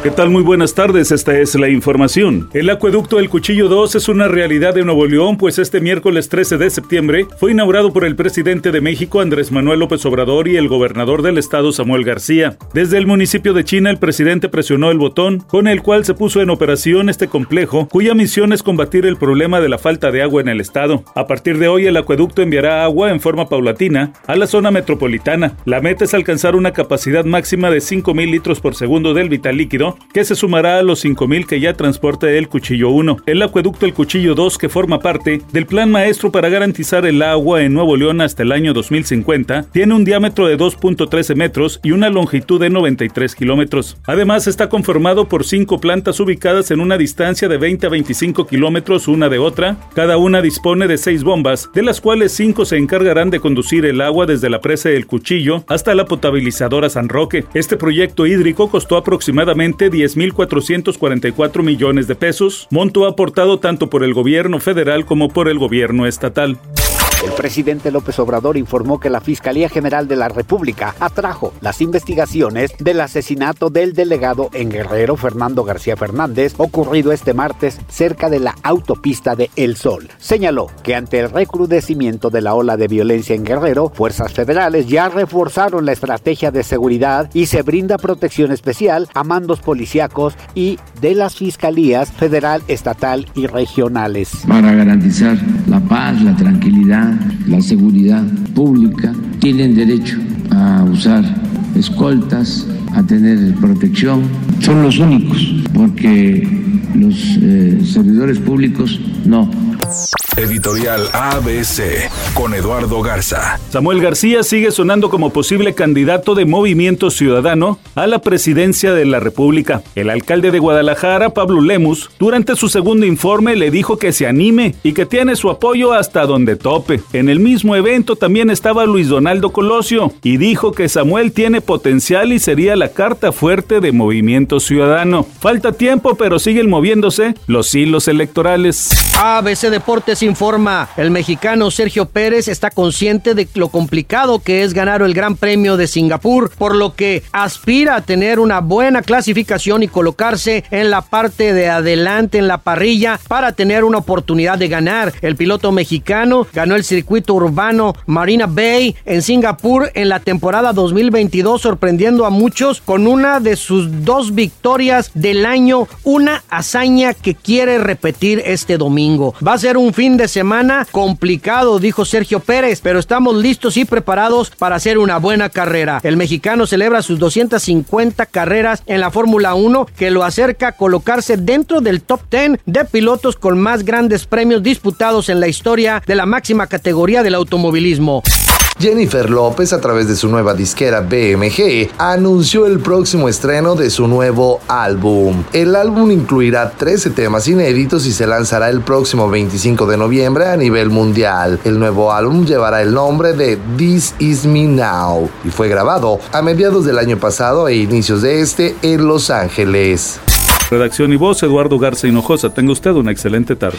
¿Qué tal? Muy buenas tardes, esta es la información. El acueducto del Cuchillo 2 es una realidad de Nuevo León, pues este miércoles 13 de septiembre fue inaugurado por el presidente de México, Andrés Manuel López Obrador, y el gobernador del estado, Samuel García. Desde el municipio de China, el presidente presionó el botón con el cual se puso en operación este complejo, cuya misión es combatir el problema de la falta de agua en el estado. A partir de hoy, el acueducto enviará agua en forma paulatina a la zona metropolitana. La meta es alcanzar una capacidad máxima de 5.000 litros por segundo del vital líquido que se sumará a los 5.000 que ya transporta el Cuchillo 1. El acueducto El Cuchillo 2, que forma parte del Plan Maestro para garantizar el agua en Nuevo León hasta el año 2050, tiene un diámetro de 2.13 metros y una longitud de 93 kilómetros. Además, está conformado por cinco plantas ubicadas en una distancia de 20 a 25 kilómetros una de otra. Cada una dispone de seis bombas, de las cuales cinco se encargarán de conducir el agua desde la presa del Cuchillo hasta la potabilizadora San Roque. Este proyecto hídrico costó aproximadamente 10.444 millones de pesos, monto aportado tanto por el gobierno federal como por el gobierno estatal. El presidente López Obrador informó que la Fiscalía General de la República atrajo las investigaciones del asesinato del delegado en Guerrero Fernando García Fernández ocurrido este martes cerca de la autopista de El Sol. Señaló que ante el recrudecimiento de la ola de violencia en Guerrero, fuerzas federales ya reforzaron la estrategia de seguridad y se brinda protección especial a mandos policíacos y de las fiscalías federal, estatal y regionales. Para garantizar la paz, la tranquilidad la seguridad pública, tienen derecho a usar escoltas, a tener protección. Son los únicos, porque los eh, servidores públicos no. Editorial ABC con Eduardo Garza. Samuel García sigue sonando como posible candidato de Movimiento Ciudadano a la presidencia de la República. El alcalde de Guadalajara, Pablo Lemus, durante su segundo informe le dijo que se anime y que tiene su apoyo hasta donde tope. En el mismo evento también estaba Luis Donaldo Colosio y dijo que Samuel tiene potencial y sería la carta fuerte de Movimiento Ciudadano. Falta tiempo, pero siguen moviéndose los hilos electorales. ABC Deportes informa, el mexicano Sergio Pérez está consciente de lo complicado que es ganar el Gran Premio de Singapur, por lo que aspira a tener una buena clasificación y colocarse en la parte de adelante en la parrilla para tener una oportunidad de ganar. El piloto mexicano ganó el circuito urbano Marina Bay en Singapur en la temporada 2022, sorprendiendo a muchos con una de sus dos victorias del año, una hazaña que quiere repetir este domingo. Va a ser un fin de semana complicado, dijo Sergio Pérez, pero estamos listos y preparados para hacer una buena carrera. El mexicano celebra sus 250 carreras en la Fórmula 1 que lo acerca a colocarse dentro del top 10 de pilotos con más grandes premios disputados en la historia de la máxima categoría del automovilismo. Jennifer López, a través de su nueva disquera BMG, anunció el próximo estreno de su nuevo álbum. El álbum incluirá 13 temas inéditos y se lanzará el próximo 25 de noviembre a nivel mundial. El nuevo álbum llevará el nombre de This Is Me Now y fue grabado a mediados del año pasado e inicios de este en Los Ángeles. Redacción y voz, Eduardo Garza Hinojosa. Tenga usted una excelente tarde.